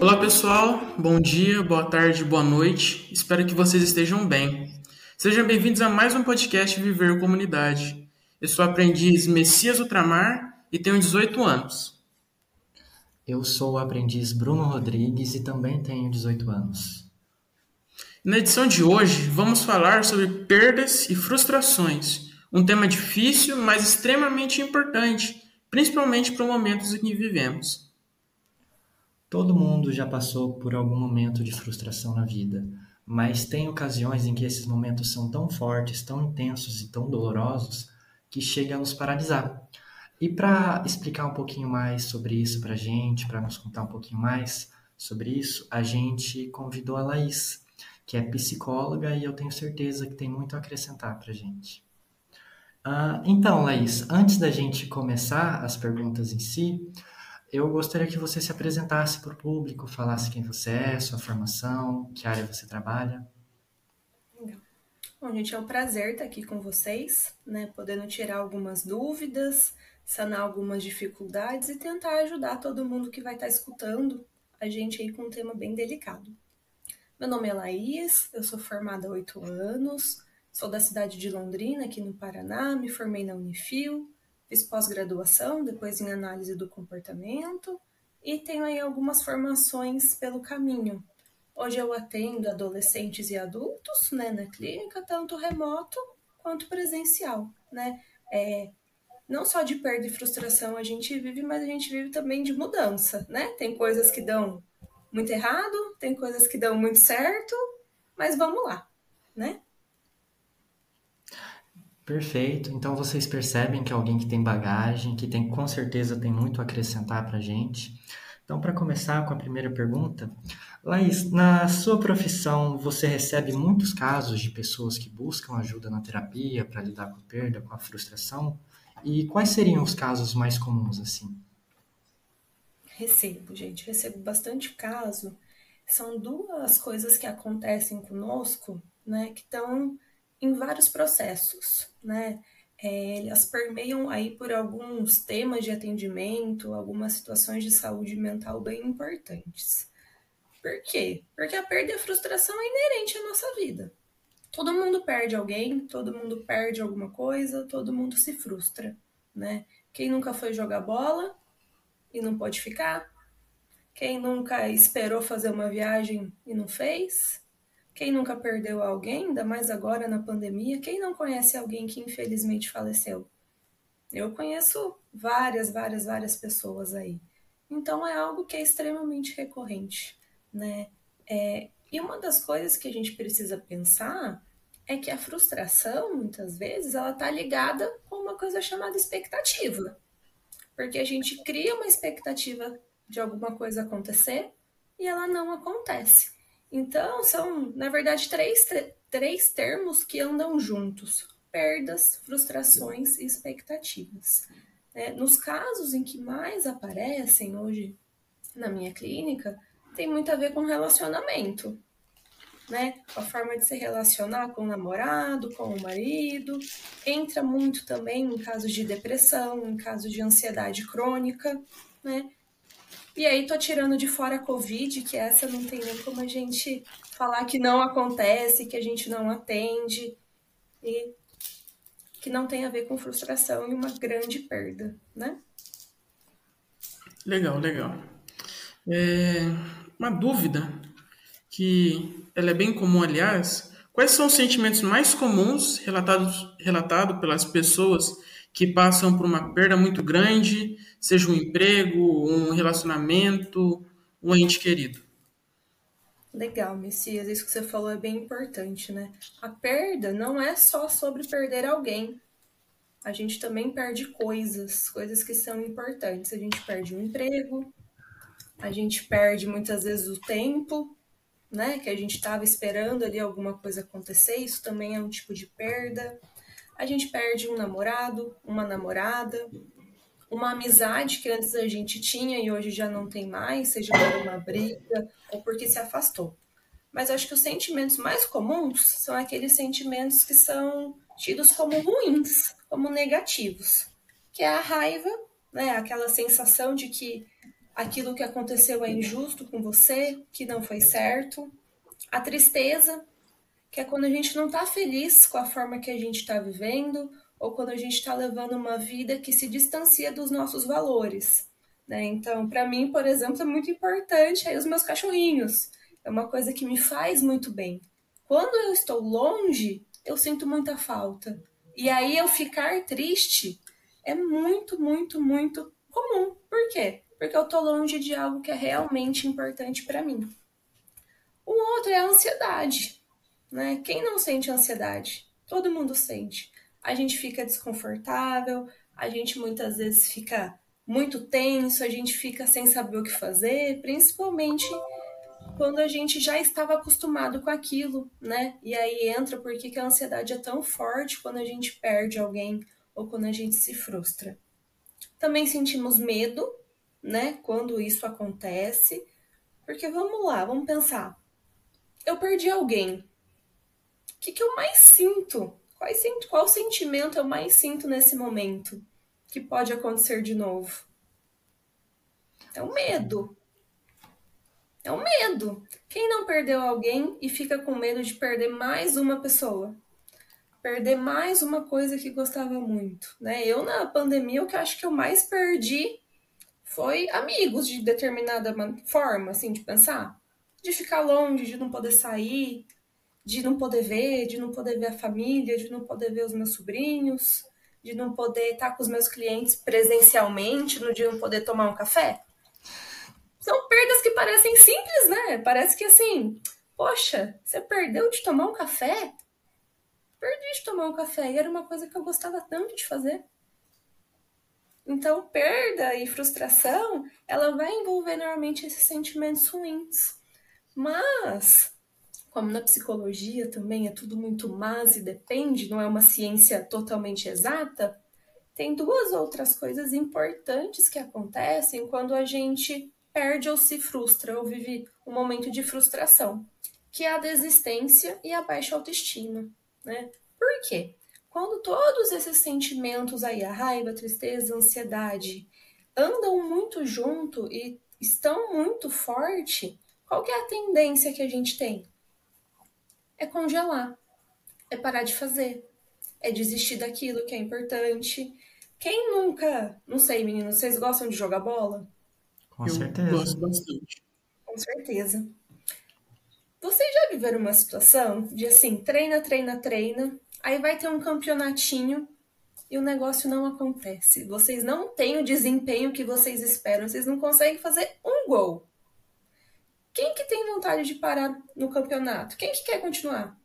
Olá pessoal, bom dia, boa tarde, boa noite. Espero que vocês estejam bem. Sejam bem-vindos a mais um podcast Viver Comunidade. Eu sou aprendiz Messias Ultramar e tenho 18 anos. Eu sou o aprendiz Bruno Rodrigues e também tenho 18 anos. Na edição de hoje, vamos falar sobre perdas e frustrações, um tema difícil, mas extremamente importante, principalmente para os momentos em que vivemos. Todo mundo já passou por algum momento de frustração na vida, mas tem ocasiões em que esses momentos são tão fortes, tão intensos e tão dolorosos que chega a nos paralisar. E para explicar um pouquinho mais sobre isso para a gente, para nos contar um pouquinho mais sobre isso, a gente convidou a Laís, que é psicóloga e eu tenho certeza que tem muito a acrescentar para a gente. Uh, então, Laís, antes da gente começar as perguntas em si, eu gostaria que você se apresentasse para o público, falasse quem você é, sua formação, que área você trabalha. Bom, gente, é um prazer estar aqui com vocês, né? Podendo tirar algumas dúvidas, sanar algumas dificuldades e tentar ajudar todo mundo que vai estar escutando a gente aí com um tema bem delicado. Meu nome é Laís, eu sou formada há oito anos, sou da cidade de Londrina, aqui no Paraná, me formei na Unifil, fiz pós-graduação, depois em análise do comportamento e tenho aí algumas formações pelo caminho, Hoje eu atendo adolescentes e adultos né, na clínica, tanto remoto quanto presencial. Né? É, não só de perda e frustração a gente vive, mas a gente vive também de mudança. Né? Tem coisas que dão muito errado, tem coisas que dão muito certo, mas vamos lá. Né? Perfeito. Então vocês percebem que é alguém que tem bagagem, que tem com certeza tem muito a acrescentar para a gente. Então, para começar com a primeira pergunta, Laís, na sua profissão, você recebe muitos casos de pessoas que buscam ajuda na terapia para lidar com a perda, com a frustração? E quais seriam os casos mais comuns assim? Recebo, gente, recebo bastante caso. São duas coisas que acontecem conosco, né, que estão em vários processos, né? é, elas permeiam aí por alguns temas de atendimento, algumas situações de saúde mental bem importantes. Por quê? Porque a perda e a frustração é inerente à nossa vida. Todo mundo perde alguém, todo mundo perde alguma coisa, todo mundo se frustra, né? Quem nunca foi jogar bola e não pode ficar? Quem nunca esperou fazer uma viagem e não fez? Quem nunca perdeu alguém, ainda mais agora na pandemia? Quem não conhece alguém que infelizmente faleceu? Eu conheço várias, várias, várias pessoas aí. Então é algo que é extremamente recorrente, né? É, e uma das coisas que a gente precisa pensar é que a frustração, muitas vezes, ela tá ligada com uma coisa chamada expectativa. Porque a gente cria uma expectativa de alguma coisa acontecer e ela não acontece. Então, são, na verdade, três, três termos que andam juntos: perdas, frustrações e expectativas. É, nos casos em que mais aparecem hoje na minha clínica, tem muito a ver com relacionamento, né? Com a forma de se relacionar com o namorado, com o marido. Entra muito também em casos de depressão, em casos de ansiedade crônica, né? E aí tô tirando de fora a Covid, que essa não tem nem como a gente falar que não acontece, que a gente não atende e que não tem a ver com frustração e uma grande perda, né? Legal, legal. É, uma dúvida que ela é bem comum, aliás. Quais são os sentimentos mais comuns relatados relatado pelas pessoas que passam por uma perda muito grande, seja um emprego, um relacionamento, um ente querido. Legal, Messias, isso que você falou é bem importante, né? A perda não é só sobre perder alguém. A gente também perde coisas, coisas que são importantes. A gente perde um emprego, a gente perde muitas vezes o tempo, né? Que a gente estava esperando ali alguma coisa acontecer, isso também é um tipo de perda a gente perde um namorado, uma namorada, uma amizade que antes a gente tinha e hoje já não tem mais, seja por uma briga ou porque se afastou. Mas acho que os sentimentos mais comuns são aqueles sentimentos que são tidos como ruins, como negativos, que é a raiva, né? Aquela sensação de que aquilo que aconteceu é injusto com você, que não foi certo. A tristeza, que é quando a gente não está feliz com a forma que a gente está vivendo, ou quando a gente está levando uma vida que se distancia dos nossos valores. Né? Então, para mim, por exemplo, é muito importante aí os meus cachorrinhos. É uma coisa que me faz muito bem. Quando eu estou longe, eu sinto muita falta. E aí eu ficar triste é muito, muito, muito comum. Por quê? Porque eu tô longe de algo que é realmente importante para mim. O outro é a ansiedade, né? Quem não sente ansiedade? Todo mundo sente. A gente fica desconfortável, a gente muitas vezes fica muito tenso, a gente fica sem saber o que fazer, principalmente quando a gente já estava acostumado com aquilo, né? E aí entra porque que a ansiedade é tão forte quando a gente perde alguém ou quando a gente se frustra. Também sentimos medo, né? Quando isso acontece, porque vamos lá, vamos pensar. Eu perdi alguém. O que, que eu mais sinto? Qual, qual sentimento eu mais sinto nesse momento que pode acontecer de novo? É o medo. É o medo. Quem não perdeu alguém e fica com medo de perder mais uma pessoa? Perder mais uma coisa que gostava muito, né? Eu na pandemia o que acho que eu mais perdi foi amigos de determinada forma, assim, de pensar, de ficar longe, de não poder sair, de não poder ver, de não poder ver a família, de não poder ver os meus sobrinhos, de não poder estar com os meus clientes presencialmente, no dia não poder tomar um café são perdas que parecem simples, né? Parece que assim, poxa, você perdeu de tomar um café? Perdi de tomar um café e era uma coisa que eu gostava tanto de fazer. Então, perda e frustração, ela vai envolver normalmente esses sentimentos ruins. Mas, como na psicologia também é tudo muito mas e depende, não é uma ciência totalmente exata, tem duas outras coisas importantes que acontecem quando a gente perde ou se frustra ou vive um momento de frustração, que é a desistência e a baixa autoestima, né? Por quê? Quando todos esses sentimentos aí, a raiva, a tristeza, a ansiedade, andam muito junto e estão muito forte, qual que é a tendência que a gente tem? É congelar, é parar de fazer, é desistir daquilo que é importante. Quem nunca, não sei, meninos, vocês gostam de jogar bola? Com eu certeza. Gosto bastante. Com certeza. Vocês já viveram uma situação de assim, treina, treina, treina, aí vai ter um campeonatinho e o negócio não acontece. Vocês não têm o desempenho que vocês esperam, vocês não conseguem fazer um gol. Quem que tem vontade de parar no campeonato? Quem que quer continuar?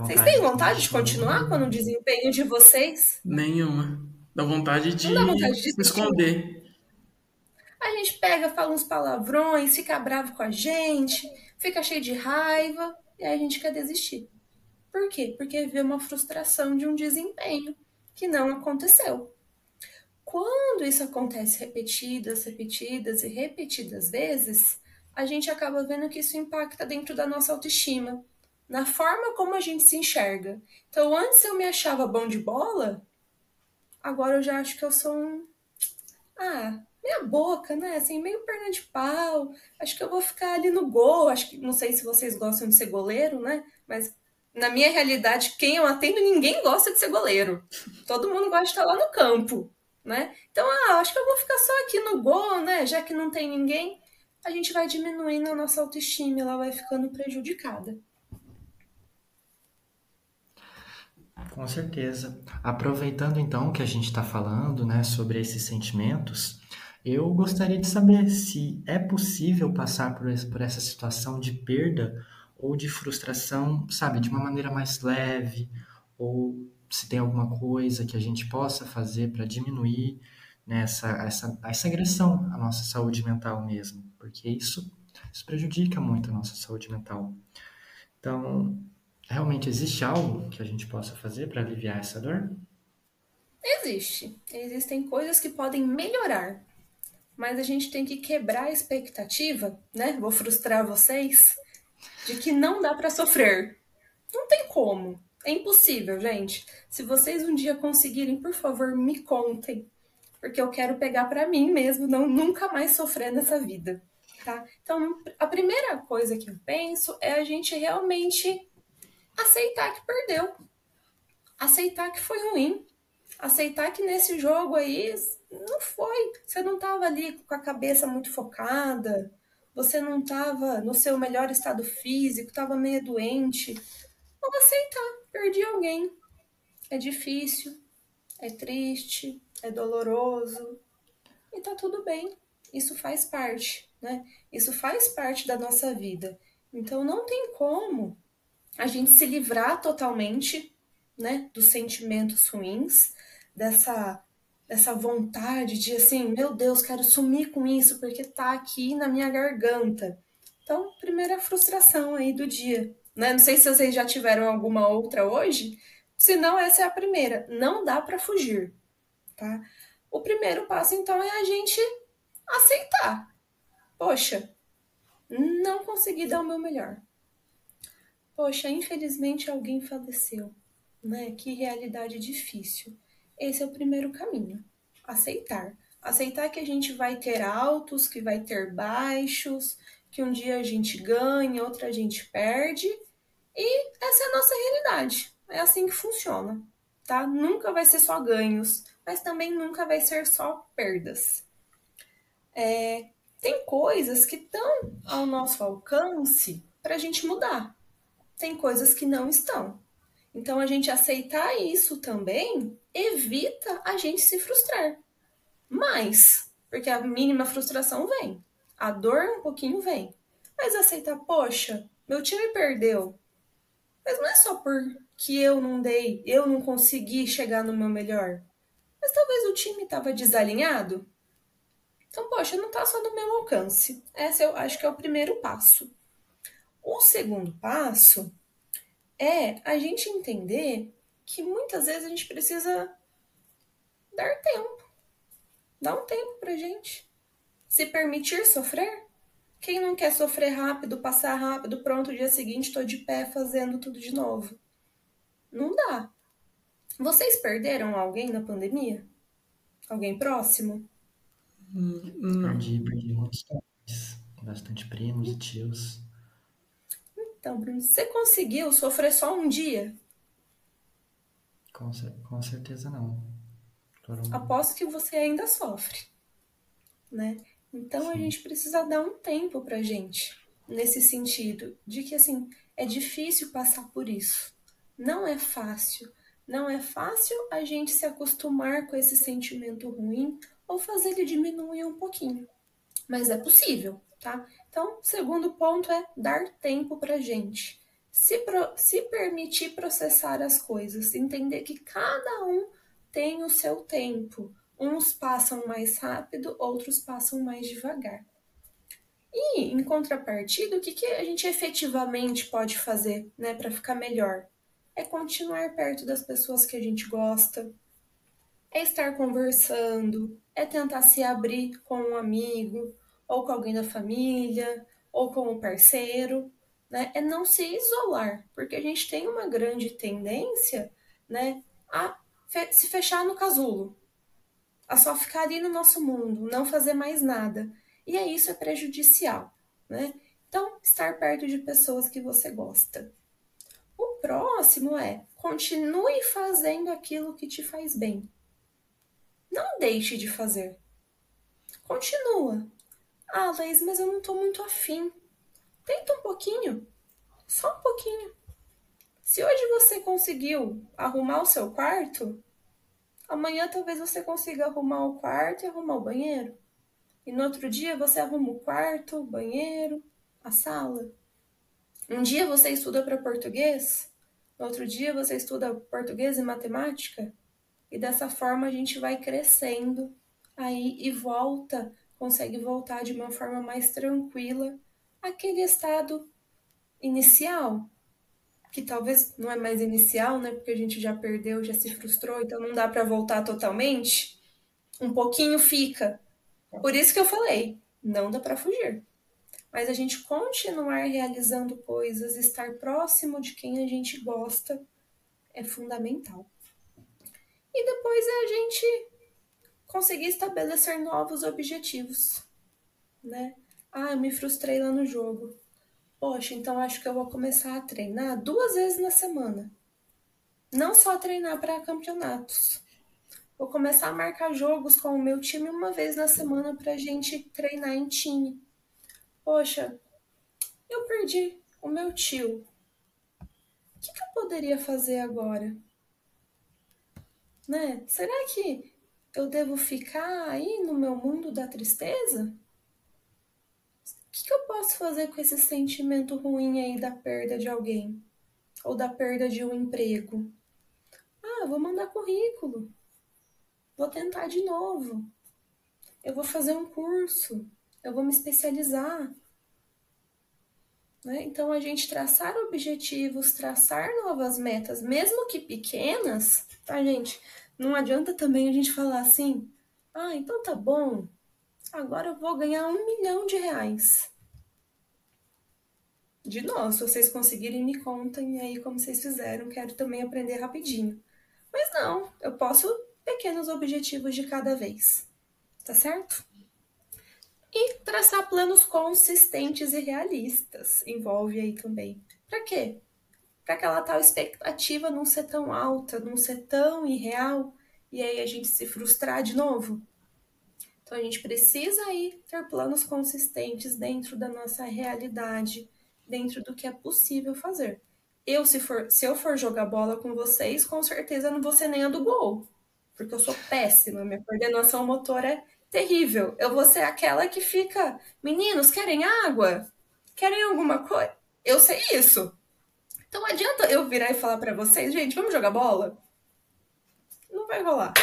Vocês têm vontade de continuar com o desempenho de vocês? Nenhuma. Dá vontade de, dá vontade de se esconder a gente pega, fala uns palavrões, fica bravo com a gente, fica cheio de raiva e aí a gente quer desistir. Por quê? Porque vê uma frustração de um desempenho que não aconteceu. Quando isso acontece repetidas, repetidas e repetidas vezes, a gente acaba vendo que isso impacta dentro da nossa autoestima, na forma como a gente se enxerga. Então, antes eu me achava bom de bola, agora eu já acho que eu sou um. Ah, meia boca, né? Assim, meio perna de pau. Acho que eu vou ficar ali no gol. Acho que não sei se vocês gostam de ser goleiro, né? Mas na minha realidade, quem eu atendo, ninguém gosta de ser goleiro. Todo mundo gosta de estar lá no campo, né? Então, ah, acho que eu vou ficar só aqui no gol, né? Já que não tem ninguém, a gente vai diminuindo a nossa autoestima, ela vai ficando prejudicada. Com certeza. Aproveitando então que a gente está falando, né, sobre esses sentimentos, eu gostaria de saber se é possível passar por, esse, por essa situação de perda ou de frustração, sabe, de uma maneira mais leve, ou se tem alguma coisa que a gente possa fazer para diminuir né, essa, essa, essa agressão à nossa saúde mental mesmo, porque isso, isso prejudica muito a nossa saúde mental. Então, realmente existe algo que a gente possa fazer para aliviar essa dor? Existe. Existem coisas que podem melhorar mas a gente tem que quebrar a expectativa, né? Vou frustrar vocês, de que não dá para sofrer. Não tem como. É impossível, gente. Se vocês um dia conseguirem, por favor, me contem porque eu quero pegar para mim mesmo, não nunca mais sofrer nessa vida, tá? Então, a primeira coisa que eu penso é a gente realmente aceitar que perdeu. Aceitar que foi ruim. Aceitar que nesse jogo aí não foi. Você não estava ali com a cabeça muito focada, você não estava no seu melhor estado físico, estava meio doente. Vamos aceitar, perdi alguém. É difícil, é triste, é doloroso e tá tudo bem. Isso faz parte, né? Isso faz parte da nossa vida. Então não tem como a gente se livrar totalmente, né, dos sentimentos ruins, dessa dessa vontade de assim, meu Deus, quero sumir com isso porque tá aqui na minha garganta. Então, primeira frustração aí do dia, né? Não sei se vocês já tiveram alguma outra hoje, se não essa é a primeira. Não dá para fugir, tá? O primeiro passo então é a gente aceitar. Poxa, não consegui dar o meu melhor. Poxa, infelizmente alguém faleceu, né? Que realidade difícil. Esse é o primeiro caminho. Aceitar. Aceitar que a gente vai ter altos, que vai ter baixos, que um dia a gente ganha, outra a gente perde. E essa é a nossa realidade. É assim que funciona, tá? Nunca vai ser só ganhos, mas também nunca vai ser só perdas. É, tem coisas que estão ao nosso alcance para a gente mudar. Tem coisas que não estão. Então, a gente aceitar isso também evita a gente se frustrar. Mas, porque a mínima frustração vem, a dor um pouquinho vem. Mas aceitar, poxa, meu time perdeu. Mas não é só porque eu não dei, eu não consegui chegar no meu melhor. Mas talvez o time estava desalinhado. Então, poxa, não está só no meu alcance. Esse eu acho que é o primeiro passo. O segundo passo é a gente entender que muitas vezes a gente precisa dar tempo. Dar um tempo pra gente. Se permitir sofrer. Quem não quer sofrer rápido, passar rápido, pronto, dia seguinte estou de pé fazendo tudo de novo? Não dá. Vocês perderam alguém na pandemia? Alguém próximo? Hum, perdi, perdi muitos pais, bastante primos e tios. Então, Bruno, você conseguiu sofrer só um dia? Com, com certeza não. Foram... Aposto que você ainda sofre, né? Então Sim. a gente precisa dar um tempo pra gente nesse sentido de que assim é difícil passar por isso. Não é fácil. Não é fácil a gente se acostumar com esse sentimento ruim ou fazer ele diminuir um pouquinho. Mas é possível, tá? Então, segundo ponto é dar tempo para gente. Se, pro, se permitir processar as coisas, entender que cada um tem o seu tempo. Uns passam mais rápido, outros passam mais devagar. E, em contrapartida, o que, que a gente efetivamente pode fazer né, para ficar melhor? É continuar perto das pessoas que a gente gosta, é estar conversando, é tentar se abrir com um amigo, ou com alguém da família, ou com um parceiro, né? É não se isolar, porque a gente tem uma grande tendência, né, a fe se fechar no casulo, a só ficar ali no nosso mundo, não fazer mais nada. E aí isso é prejudicial, né? Então, estar perto de pessoas que você gosta. Próximo é continue fazendo aquilo que te faz bem. Não deixe de fazer. Continua. Ah, Laís, mas eu não estou muito afim. Tenta um pouquinho. Só um pouquinho. Se hoje você conseguiu arrumar o seu quarto, amanhã talvez você consiga arrumar o quarto e arrumar o banheiro. E no outro dia você arruma o quarto, o banheiro, a sala. Um dia você estuda para português, no outro dia você estuda português e matemática, e dessa forma a gente vai crescendo aí e volta, consegue voltar de uma forma mais tranquila àquele estado inicial, que talvez não é mais inicial, né? Porque a gente já perdeu, já se frustrou, então não dá para voltar totalmente. Um pouquinho fica. Por isso que eu falei, não dá para fugir. Mas a gente continuar realizando coisas, estar próximo de quem a gente gosta é fundamental. E depois é a gente conseguir estabelecer novos objetivos, né? Ah, eu me frustrei lá no jogo. Poxa, então acho que eu vou começar a treinar duas vezes na semana. Não só treinar para campeonatos. Vou começar a marcar jogos com o meu time uma vez na semana para a gente treinar em time. Poxa, eu perdi o meu tio. O que, que eu poderia fazer agora? Né? Será que eu devo ficar aí no meu mundo da tristeza? O que, que eu posso fazer com esse sentimento ruim aí da perda de alguém? Ou da perda de um emprego? Ah, vou mandar currículo. Vou tentar de novo. Eu vou fazer um curso. Eu vou me especializar. Né? Então, a gente traçar objetivos, traçar novas metas, mesmo que pequenas, tá, gente? Não adianta também a gente falar assim, ah, então tá bom, agora eu vou ganhar um milhão de reais. De novo, se vocês conseguirem, me contem aí como vocês fizeram, quero também aprender rapidinho. Mas não, eu posso pequenos objetivos de cada vez, tá certo? E traçar planos consistentes e realistas envolve aí também. Para quê? Para aquela tal expectativa não ser tão alta, não ser tão irreal e aí a gente se frustrar de novo. Então a gente precisa aí ter planos consistentes dentro da nossa realidade, dentro do que é possível fazer. Eu se for, se eu for jogar bola com vocês, com certeza não vou ser nem a do gol, porque eu sou péssima, minha coordenação motora é terrível. Eu vou ser aquela que fica, meninos, querem água? Querem alguma coisa? Eu sei isso. Então adianta eu virar e falar para vocês, gente, vamos jogar bola? Não vai rolar.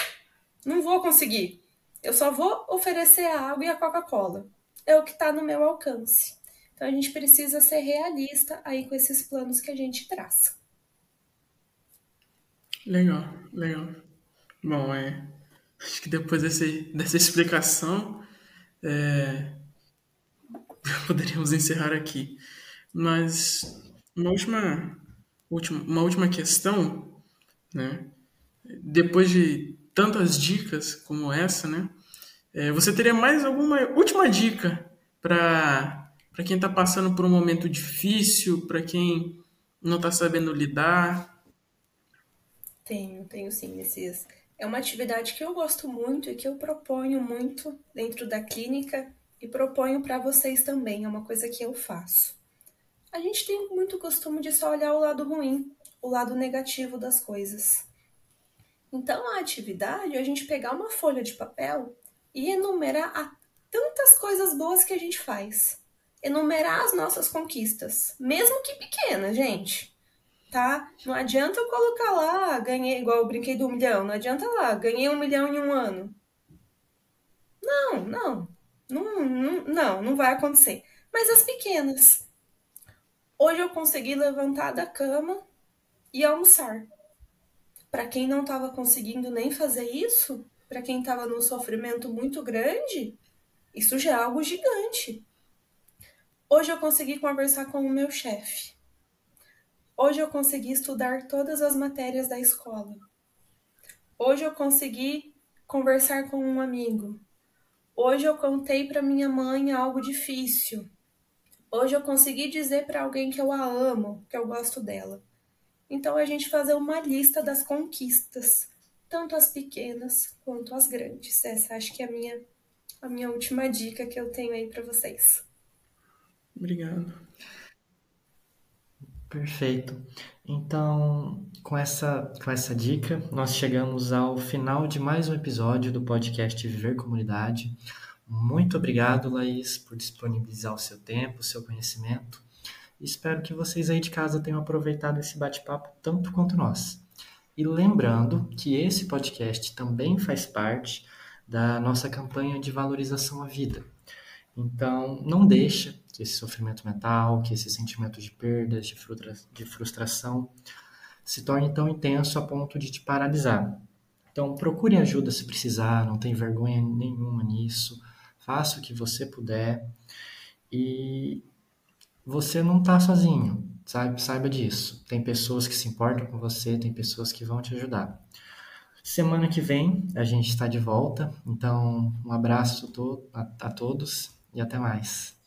Não vou conseguir. Eu só vou oferecer a água e a Coca-Cola. É o que está no meu alcance. Então a gente precisa ser realista aí com esses planos que a gente traça. Legal, legal. Bom, é, Acho que depois desse, dessa explicação, é, poderíamos encerrar aqui. Mas uma última, última, uma última questão, né? Depois de tantas dicas como essa, né? É, você teria mais alguma última dica para quem está passando por um momento difícil, para quem não está sabendo lidar? Tenho, tenho sim, Messias. É uma atividade que eu gosto muito e que eu proponho muito dentro da clínica e proponho para vocês também. É uma coisa que eu faço. A gente tem muito costume de só olhar o lado ruim, o lado negativo das coisas. Então, a atividade é a gente pegar uma folha de papel e enumerar tantas coisas boas que a gente faz. Enumerar as nossas conquistas, mesmo que pequenas, gente tá? Não adianta eu colocar lá, ganhei, igual eu brinquei do milhão, não adianta lá, ganhei um milhão em um ano. Não, não, não, não, não, não vai acontecer. Mas as pequenas. Hoje eu consegui levantar da cama e almoçar. Para quem não estava conseguindo nem fazer isso, para quem estava num sofrimento muito grande, isso já é algo gigante. Hoje eu consegui conversar com o meu chefe. Hoje eu consegui estudar todas as matérias da escola. Hoje eu consegui conversar com um amigo. Hoje eu contei para minha mãe algo difícil. Hoje eu consegui dizer para alguém que eu a amo, que eu gosto dela. Então a gente fazer uma lista das conquistas, tanto as pequenas quanto as grandes. Essa acho que é a minha a minha última dica que eu tenho aí para vocês. Obrigado. Perfeito. Então, com essa, com essa dica, nós chegamos ao final de mais um episódio do podcast Viver Comunidade. Muito obrigado, Laís, por disponibilizar o seu tempo, o seu conhecimento. Espero que vocês aí de casa tenham aproveitado esse bate-papo tanto quanto nós. E lembrando que esse podcast também faz parte da nossa campanha de valorização à vida. Então, não deixa que esse sofrimento mental, que esse sentimento de perdas, de, de frustração, se torne tão intenso a ponto de te paralisar. Então, procure ajuda se precisar, não tem vergonha nenhuma nisso, faça o que você puder e você não está sozinho, sabe? Saiba disso. Tem pessoas que se importam com você, tem pessoas que vão te ajudar. Semana que vem a gente está de volta, então um abraço a todos e até mais.